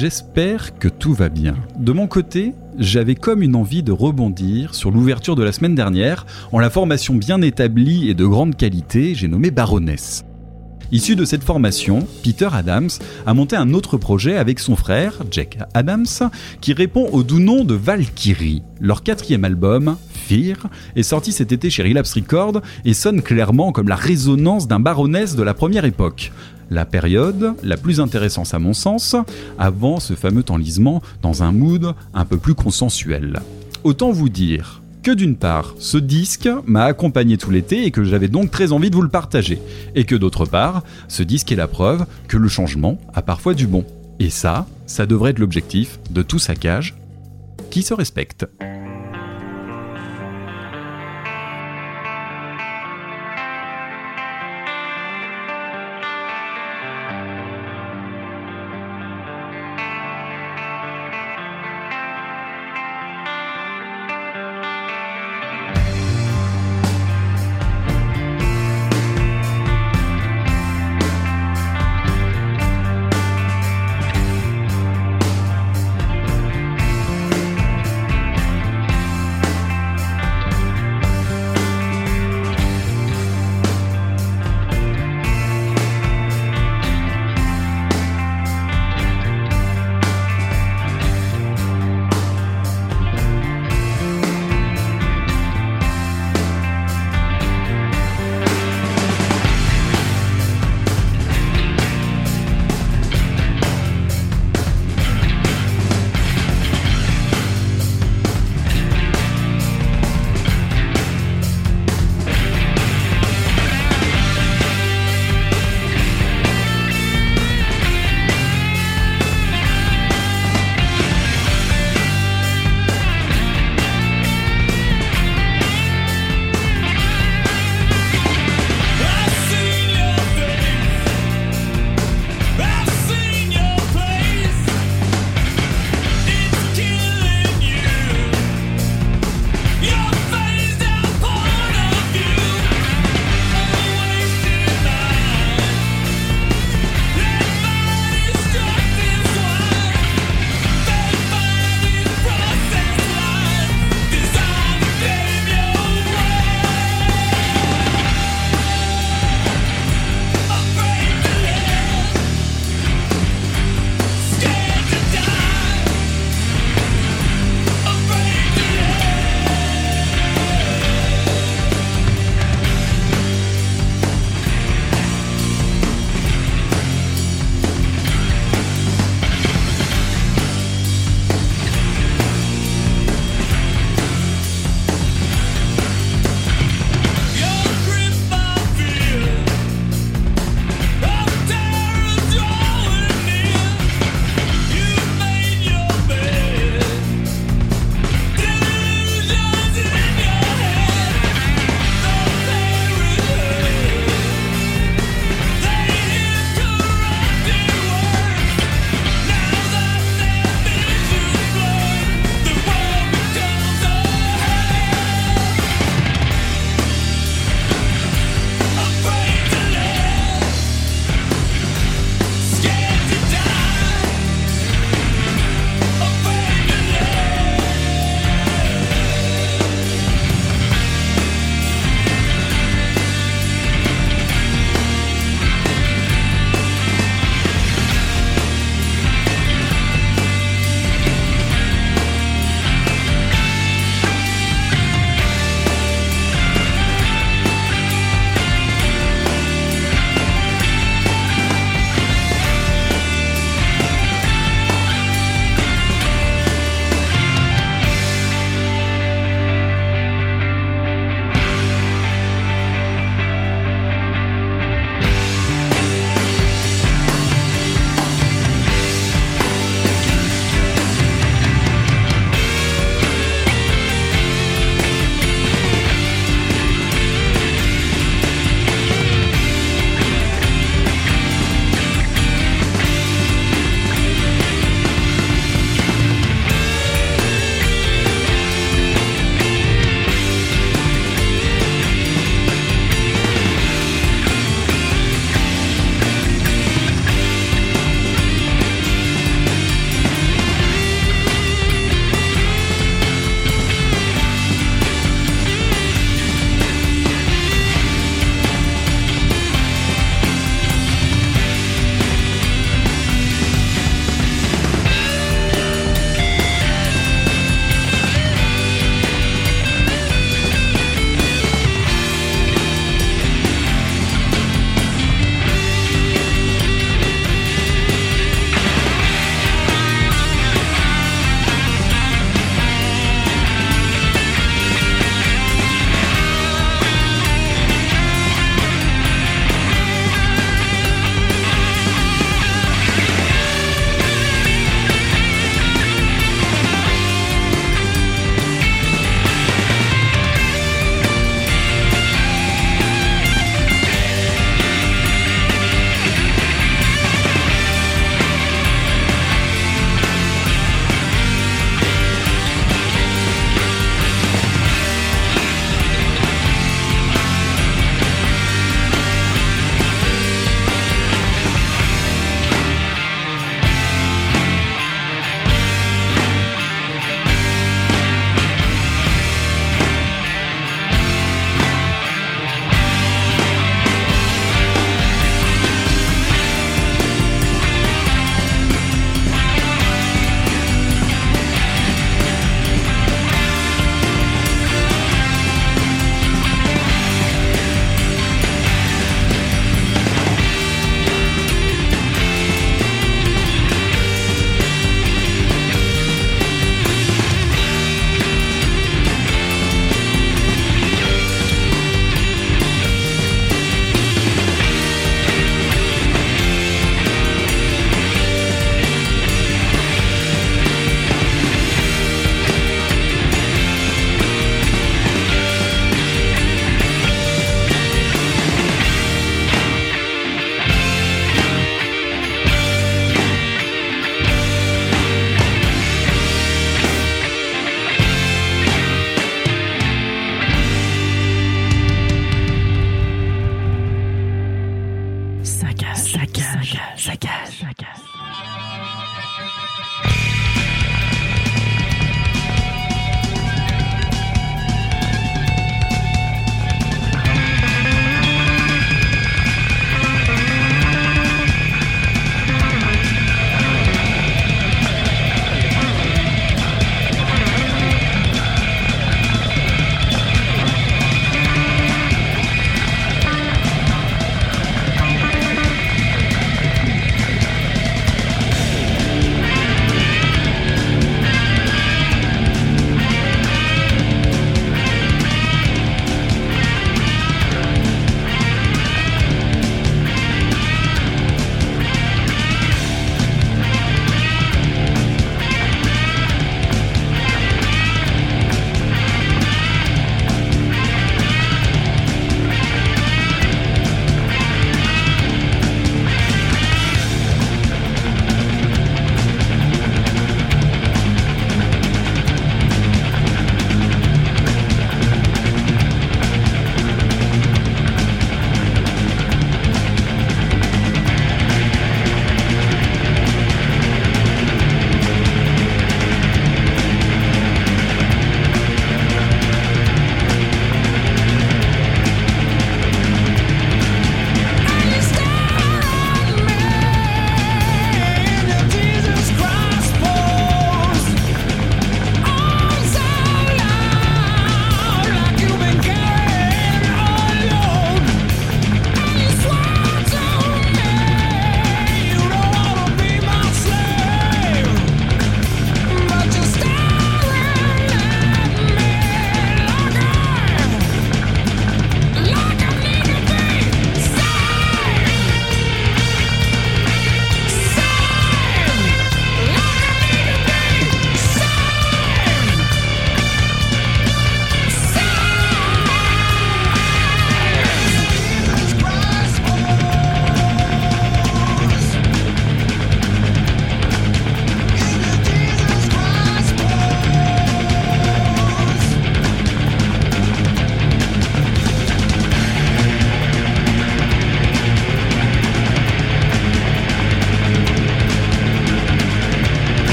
J'espère que tout va bien. De mon côté, j'avais comme une envie de rebondir sur l'ouverture de la semaine dernière en la formation bien établie et de grande qualité, j'ai nommé Baroness. Issu de cette formation, Peter Adams a monté un autre projet avec son frère, Jack Adams, qui répond au doux nom de Valkyrie. Leur quatrième album, Fear, est sorti cet été chez Relapse Records et sonne clairement comme la résonance d'un baroness de la première époque. La période la plus intéressante à mon sens, avant ce fameux enlisement dans un mood un peu plus consensuel. Autant vous dire que d'une part, ce disque m'a accompagné tout l'été et que j'avais donc très envie de vous le partager, et que d'autre part, ce disque est la preuve que le changement a parfois du bon. Et ça, ça devrait être l'objectif de tout saccage qui se respecte.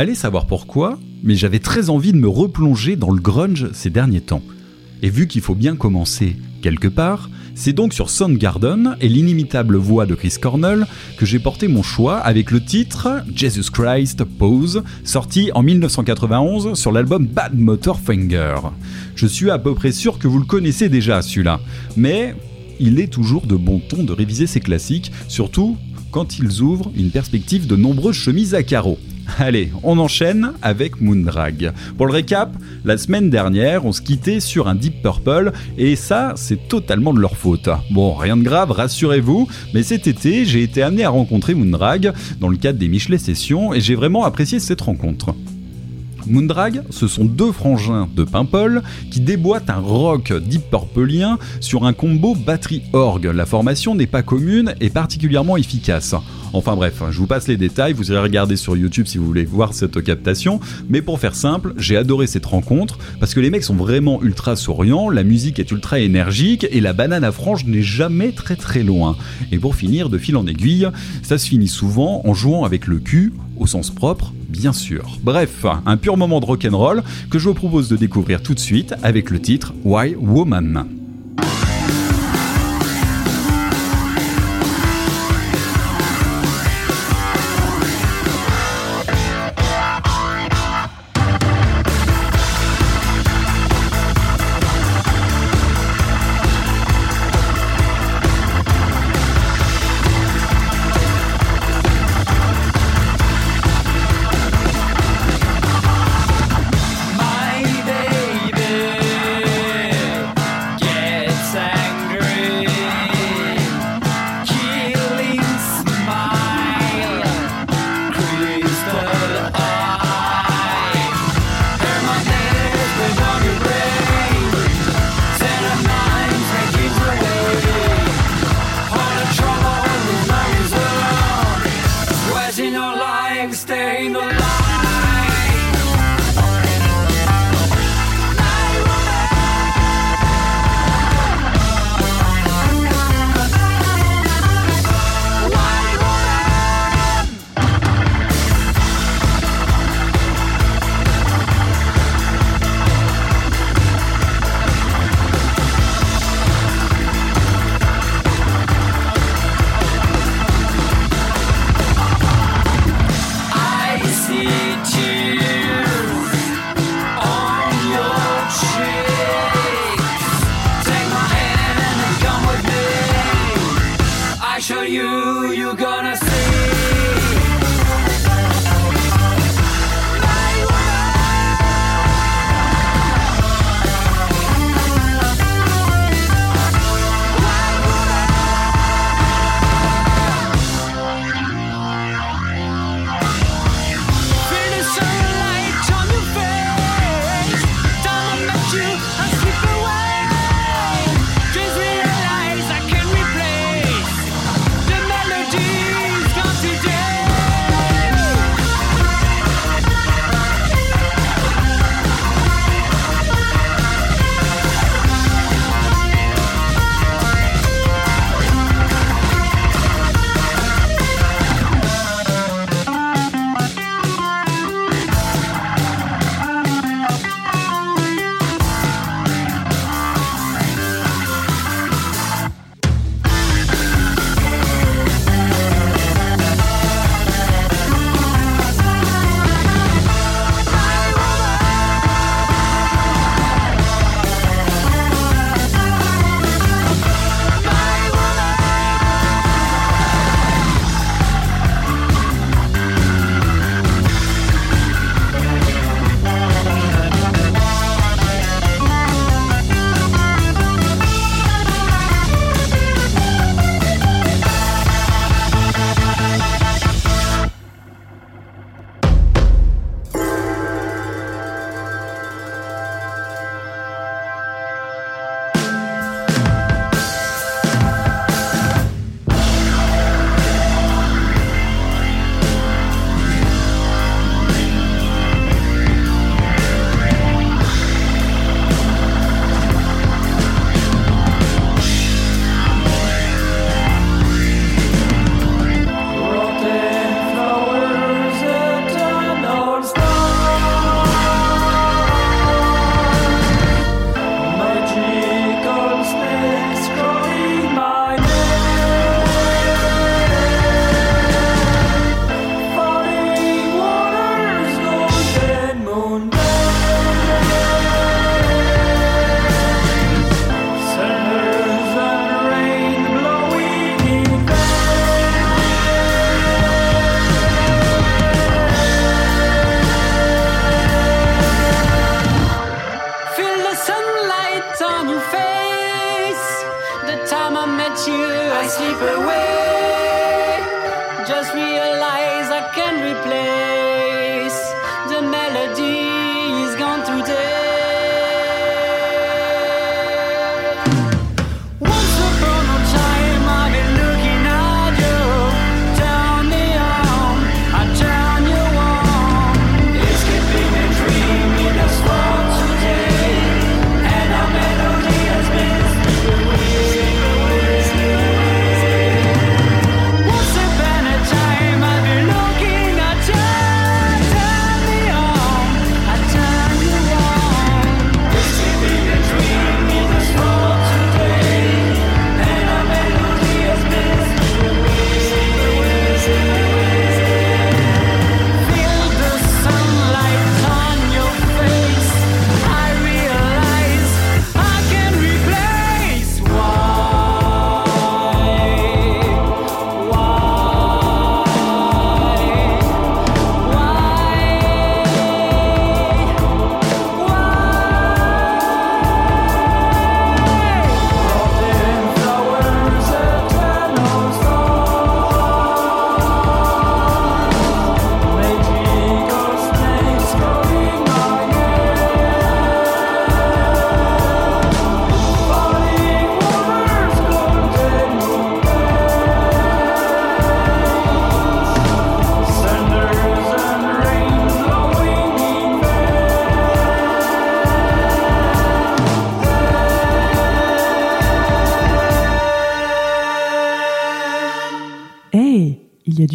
Allez savoir pourquoi, mais j'avais très envie de me replonger dans le grunge ces derniers temps. Et vu qu'il faut bien commencer quelque part, c'est donc sur Soundgarden et l'inimitable voix de Chris Cornell que j'ai porté mon choix avec le titre Jesus Christ Pose, sorti en 1991 sur l'album Bad Motor Finger. Je suis à peu près sûr que vous le connaissez déjà celui-là, mais il est toujours de bon ton de réviser ces classiques, surtout quand ils ouvrent une perspective de nombreuses chemises à carreaux. Allez, on enchaîne avec Moondrag. Pour le récap, la semaine dernière, on se quittait sur un Deep Purple et ça, c'est totalement de leur faute. Bon, rien de grave, rassurez-vous, mais cet été, j'ai été amené à rencontrer Moondrag dans le cadre des Michelet Sessions et j'ai vraiment apprécié cette rencontre. Moondrag, ce sont deux frangins de Paimpol qui déboîtent un rock deep purpleien sur un combo batterie-orgue. La formation n'est pas commune et particulièrement efficace. Enfin bref, je vous passe les détails, vous allez regarder sur YouTube si vous voulez voir cette captation, mais pour faire simple, j'ai adoré cette rencontre parce que les mecs sont vraiment ultra souriants, la musique est ultra énergique et la banane à frange n'est jamais très très loin. Et pour finir, de fil en aiguille, ça se finit souvent en jouant avec le cul, au sens propre, bien sûr. Bref, un pur moment de rock'n'roll que je vous propose de découvrir tout de suite avec le titre Why Woman.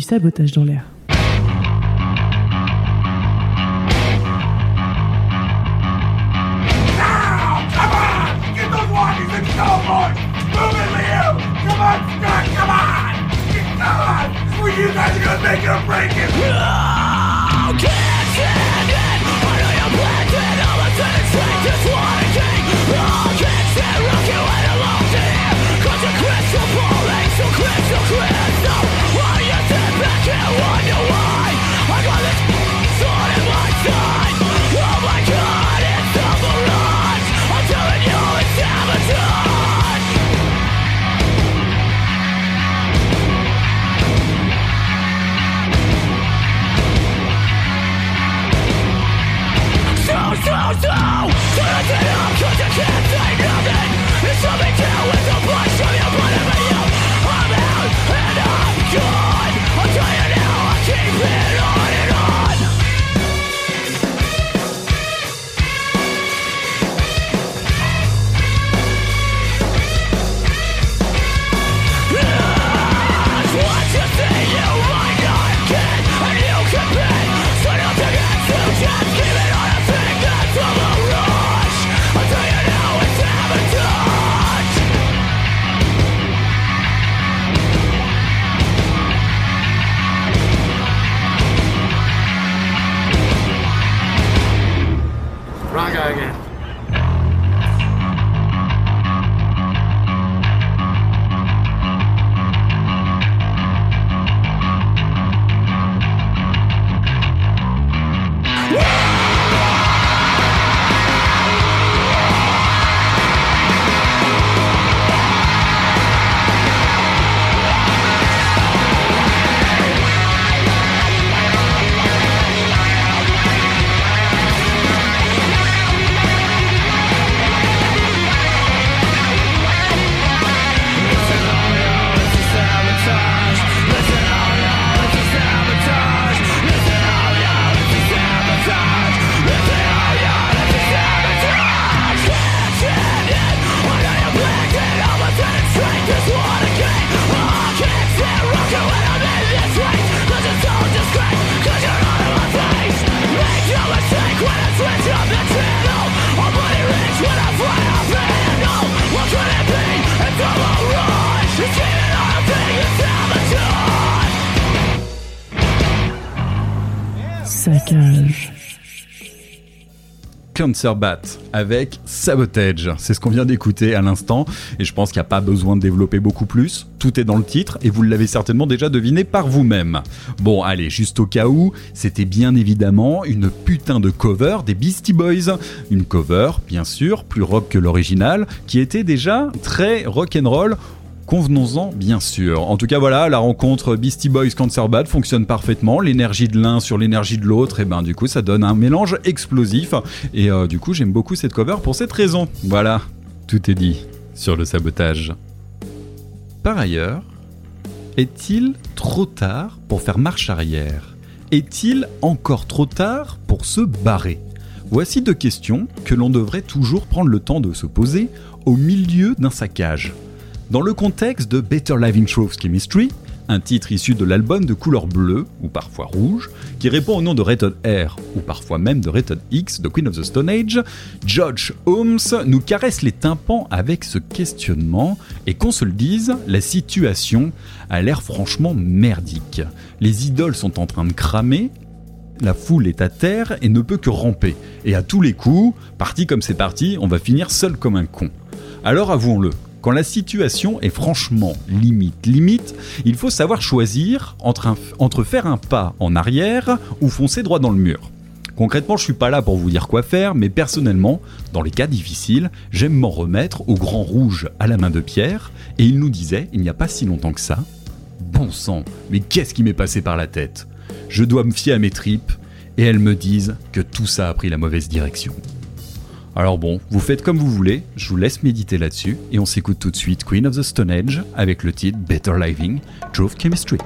Sabotage dans l'air. Bat avec Sabotage. C'est ce qu'on vient d'écouter à l'instant et je pense qu'il n'y a pas besoin de développer beaucoup plus. Tout est dans le titre et vous l'avez certainement déjà deviné par vous-même. Bon, allez, juste au cas où, c'était bien évidemment une putain de cover des Beastie Boys. Une cover, bien sûr, plus rock que l'original, qui était déjà très rock'n'roll Convenons-en, bien sûr. En tout cas, voilà, la rencontre Beastie Boys Cancer Bad fonctionne parfaitement. L'énergie de l'un sur l'énergie de l'autre, et ben du coup, ça donne un mélange explosif. Et euh, du coup, j'aime beaucoup cette cover pour cette raison. Voilà, tout est dit sur le sabotage. Par ailleurs, est-il trop tard pour faire marche arrière? Est-il encore trop tard pour se barrer? Voici deux questions que l'on devrait toujours prendre le temps de se poser au milieu d'un saccage. Dans le contexte de Better Life in Chemistry, un titre issu de l'album de couleur bleue, ou parfois rouge, qui répond au nom de Rated R, ou parfois même de Rated X de Queen of the Stone Age, George Holmes nous caresse les tympans avec ce questionnement, et qu'on se le dise, la situation a l'air franchement merdique. Les idoles sont en train de cramer, la foule est à terre et ne peut que ramper. Et à tous les coups, parti comme c'est parti, on va finir seul comme un con. Alors avouons-le, quand la situation est franchement limite, limite, il faut savoir choisir entre, faire un pas en arrière ou foncer droit dans le mur. Concrètement, je suis pas là pour vous dire quoi faire, mais personnellement, dans les cas difficiles, j'aime m'en remettre au grand rouge à la main de Pierre, et il nous disait, il n'y a pas si longtemps que ça, Bon sang, mais qu'est-ce qui m'est passé par la tête? Je dois me fier à mes tripes, et elles me disent que tout ça a pris la mauvaise direction. Alors bon, vous faites comme vous voulez, je vous laisse méditer là-dessus et on s'écoute tout de suite Queen of the Stone Age avec le titre Better Living, Drove Chemistry.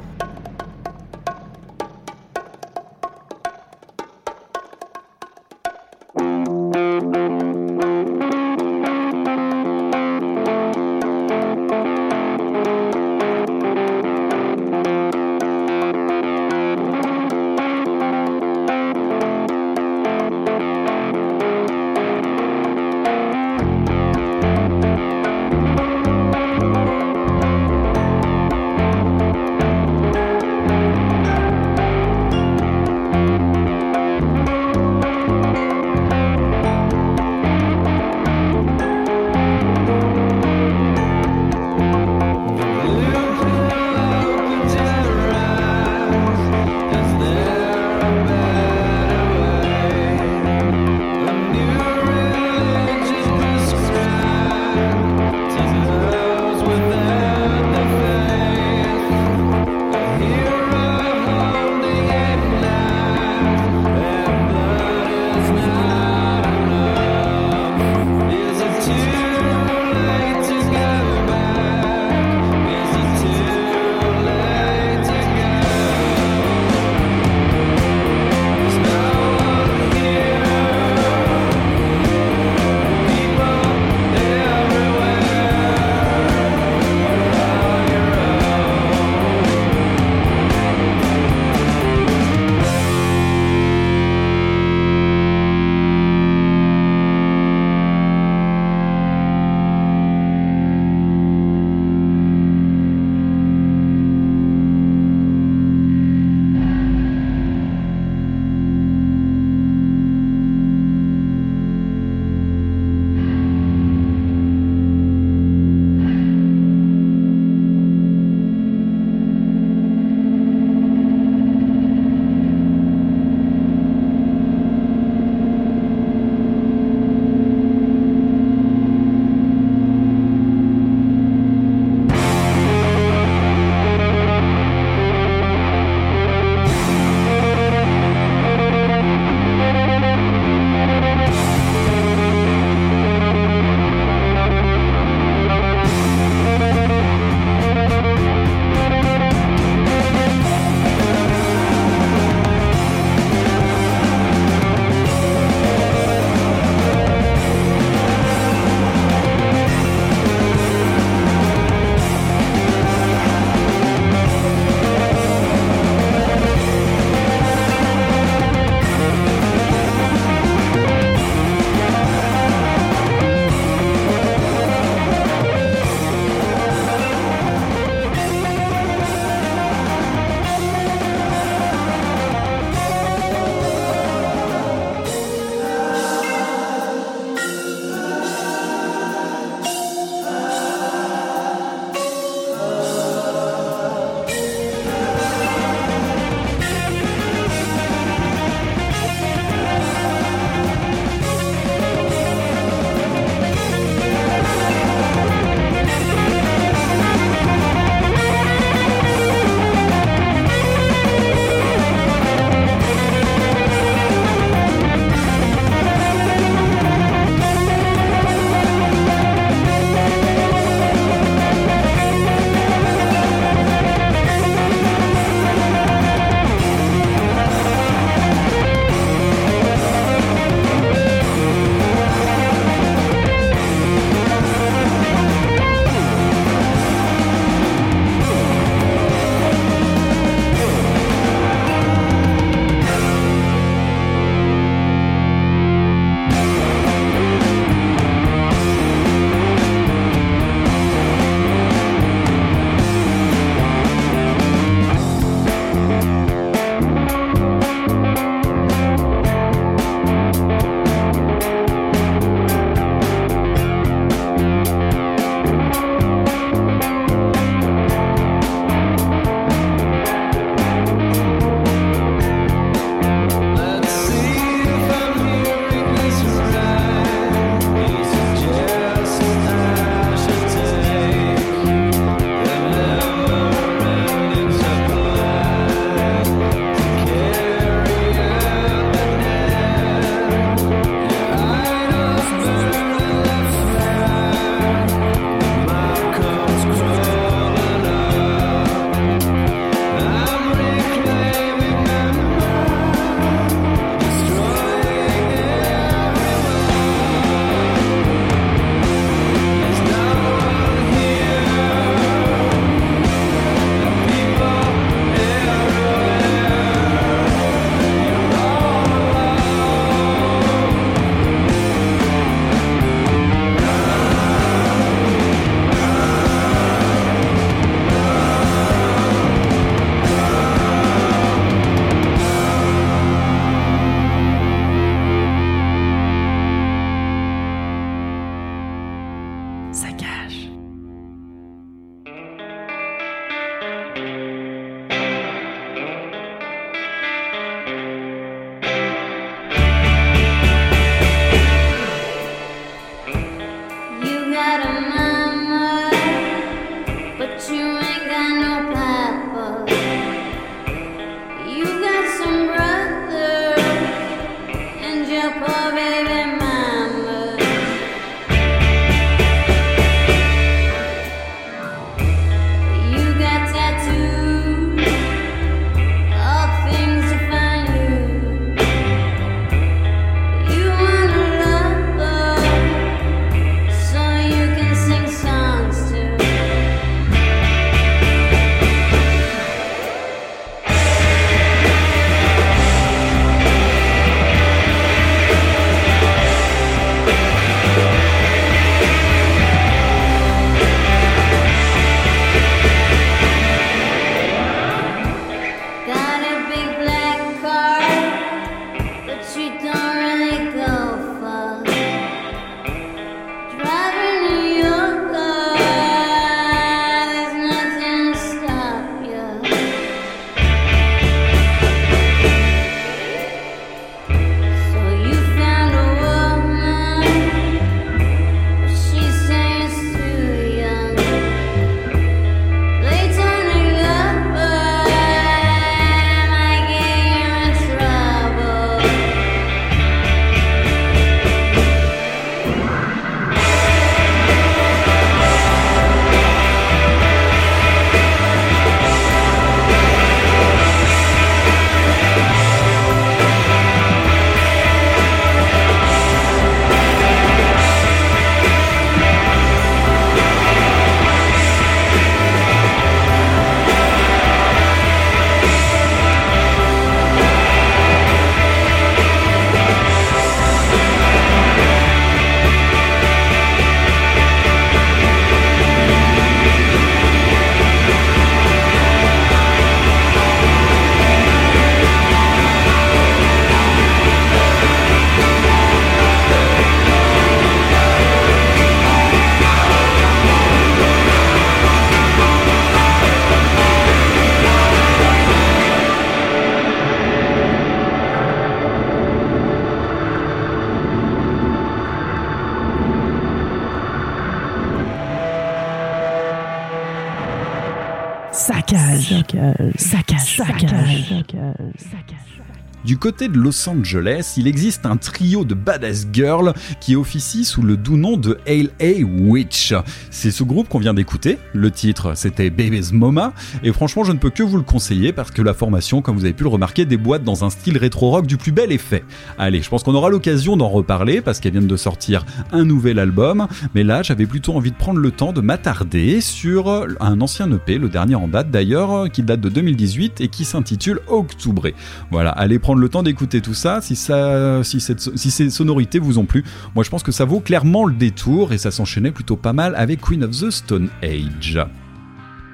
Sakar. Du côté de Los Angeles, il existe un trio de badass girls qui officie sous le doux nom de A Witch. C'est ce groupe qu'on vient d'écouter. Le titre, c'était Baby's Mama. Et franchement, je ne peux que vous le conseiller parce que la formation, comme vous avez pu le remarquer, déboîte dans un style rétro-rock du plus bel effet. Allez, je pense qu'on aura l'occasion d'en reparler parce qu'elles viennent de sortir un nouvel album. Mais là, j'avais plutôt envie de prendre le temps de m'attarder sur un ancien EP, le dernier en date d'ailleurs, qui date de 2018 et qui s'intitule Octubre. Voilà, allez prendre le temps d'écouter tout ça, si, ça si, cette, si ces sonorités vous ont plu, moi je pense que ça vaut clairement le détour et ça s'enchaînait plutôt pas mal avec Queen of the Stone Age.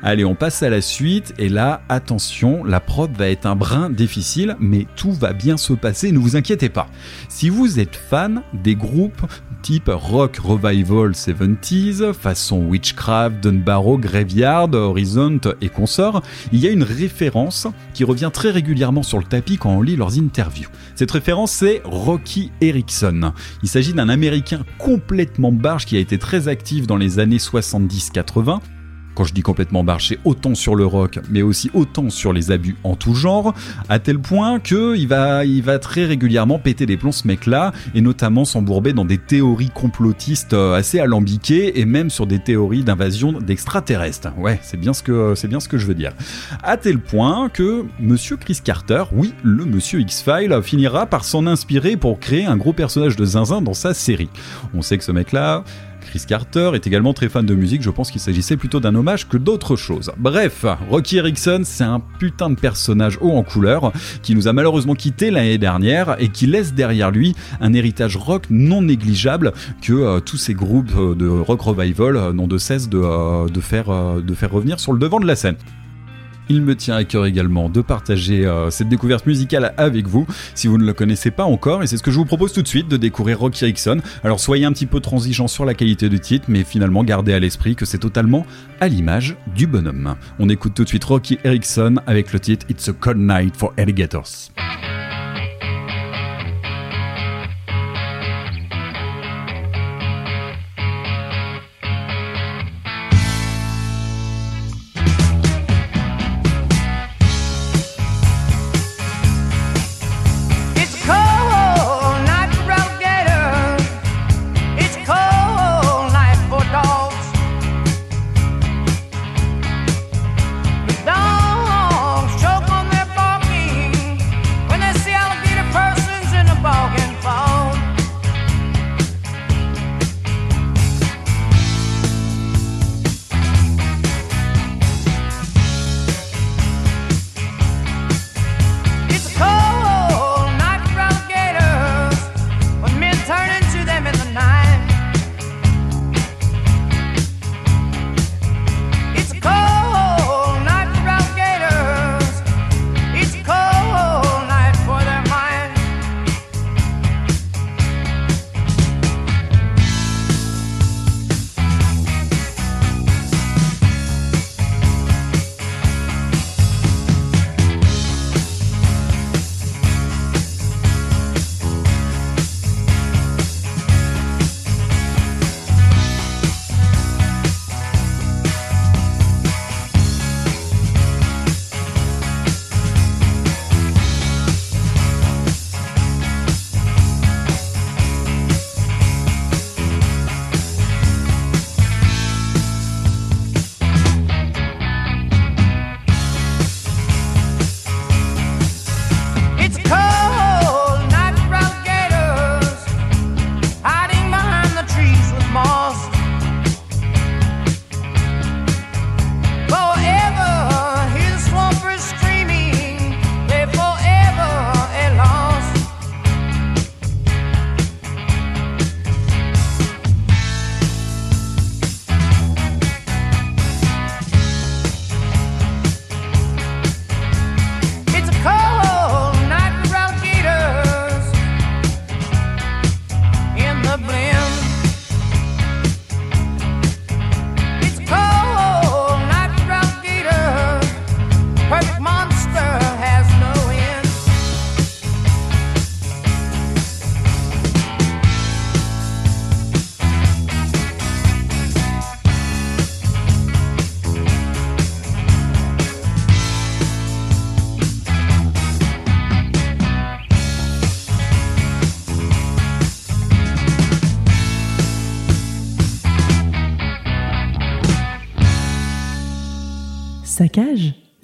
Allez, on passe à la suite et là, attention, la prod va être un brin difficile, mais tout va bien se passer, ne vous inquiétez pas. Si vous êtes fan des groupes type rock revival 70s, façon Witchcraft, Dunbarrow, Graveyard, Horizon et consorts, il y a une référence qui revient très régulièrement sur le tapis quand on lit leurs interviews. Cette référence, c'est Rocky Erickson. Il s'agit d'un Américain complètement barge qui a été très actif dans les années 70-80 quand je dis complètement marché, autant sur le rock, mais aussi autant sur les abus en tout genre, à tel point que il va, il va très régulièrement péter des plombs ce mec-là, et notamment s'embourber dans des théories complotistes euh, assez alambiquées, et même sur des théories d'invasion d'extraterrestres. Ouais, c'est bien ce que, c'est bien ce que je veux dire. À tel point que Monsieur Chris Carter, oui, le Monsieur X-File, finira par s'en inspirer pour créer un gros personnage de zinzin dans sa série. On sait que ce mec-là, Chris Carter est également très fan de musique, je pense qu'il s'agissait plutôt d'un hommage que d'autre chose. Bref, Rocky Erickson, c'est un putain de personnage haut en couleur qui nous a malheureusement quitté l'année dernière et qui laisse derrière lui un héritage rock non négligeable que euh, tous ces groupes euh, de rock revival euh, n'ont de cesse de, faire, de faire revenir sur le devant de la scène. Il me tient à cœur également de partager euh, cette découverte musicale avec vous si vous ne le connaissez pas encore et c'est ce que je vous propose tout de suite de découvrir Rocky Erickson. Alors soyez un petit peu transigeant sur la qualité du titre mais finalement gardez à l'esprit que c'est totalement à l'image du bonhomme. On écoute tout de suite Rocky Erickson avec le titre It's a Cold Night for Alligators.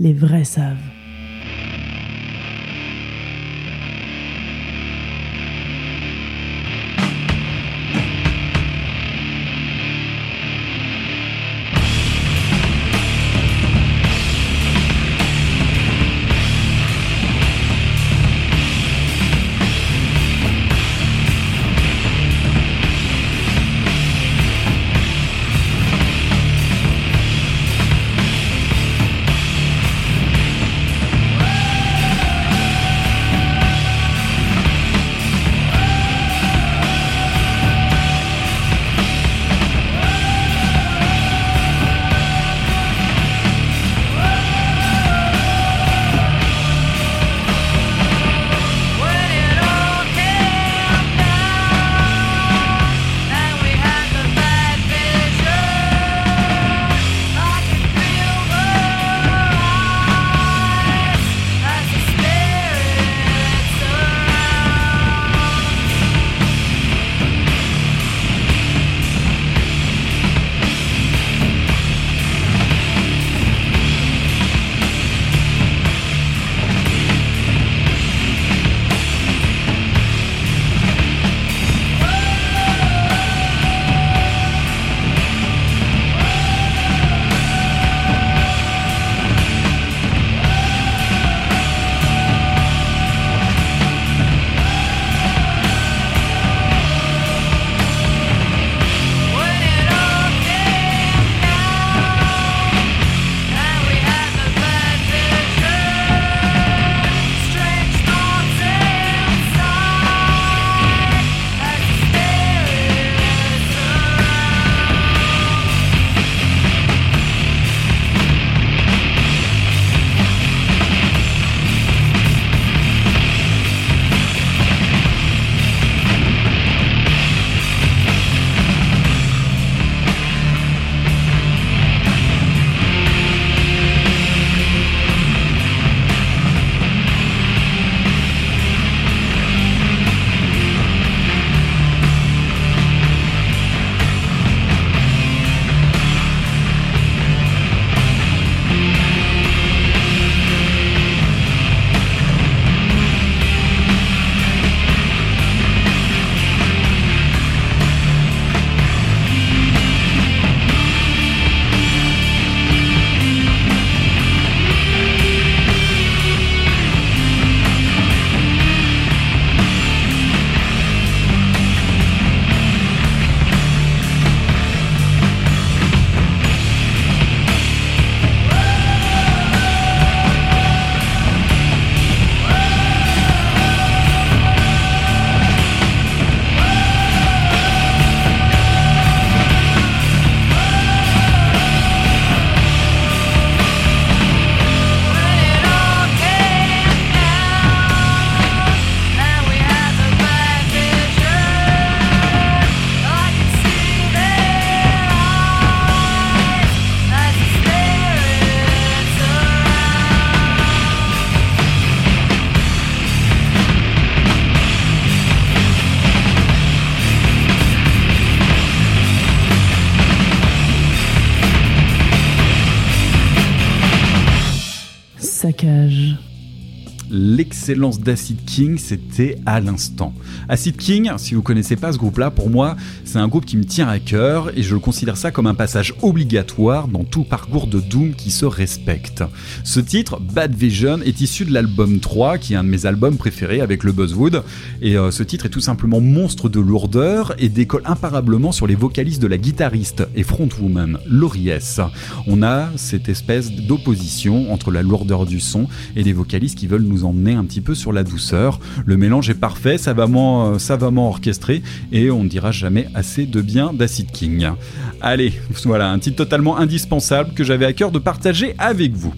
Les vrais savent. d'Acid King, c'était à l'instant. Acid King, si vous connaissez pas ce groupe-là, pour moi, c'est un groupe qui me tient à cœur et je considère ça comme un passage obligatoire dans tout parcours de Doom qui se respecte. Ce titre, Bad Vision, est issu de l'album 3, qui est un de mes albums préférés avec le Buzzwood, et euh, ce titre est tout simplement monstre de lourdeur et décolle imparablement sur les vocalistes de la guitariste et frontwoman Laurie S. On a cette espèce d'opposition entre la lourdeur du son et des vocalistes qui veulent nous emmener un petit peu sur la douceur. Le mélange est parfait, savamment, euh, savamment orchestré et on ne dira jamais assez de bien d'Acid King. Allez, voilà un titre totalement indispensable que j'avais à cœur de partager avec vous.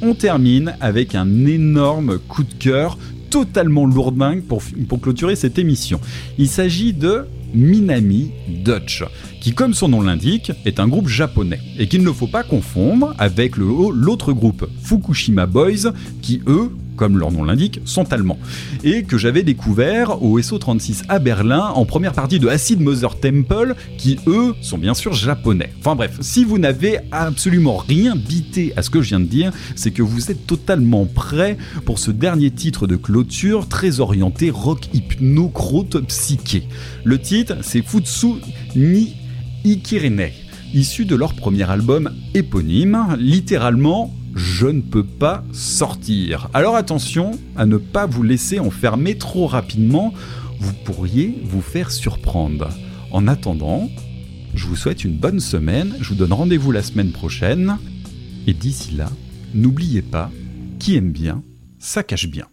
On termine avec un énorme coup de cœur totalement lourdingue pour, pour clôturer cette émission. Il s'agit de Minami Dutch, qui comme son nom l'indique est un groupe japonais, et qu'il ne faut pas confondre avec l'autre groupe Fukushima Boys, qui eux comme leur nom l'indique, sont allemands. Et que j'avais découvert au SO36 à Berlin en première partie de Acid Mother Temple, qui eux sont bien sûr japonais. Enfin bref, si vous n'avez absolument rien bité à ce que je viens de dire, c'est que vous êtes totalement prêt pour ce dernier titre de clôture très orienté rock hypno psyché. Le titre, c'est Futsu ni Ikirine issu de leur premier album éponyme, littéralement je ne peux pas sortir. Alors attention à ne pas vous laisser enfermer trop rapidement, vous pourriez vous faire surprendre. En attendant, je vous souhaite une bonne semaine, je vous donne rendez-vous la semaine prochaine, et d'ici là, n'oubliez pas, qui aime bien, ça cache bien.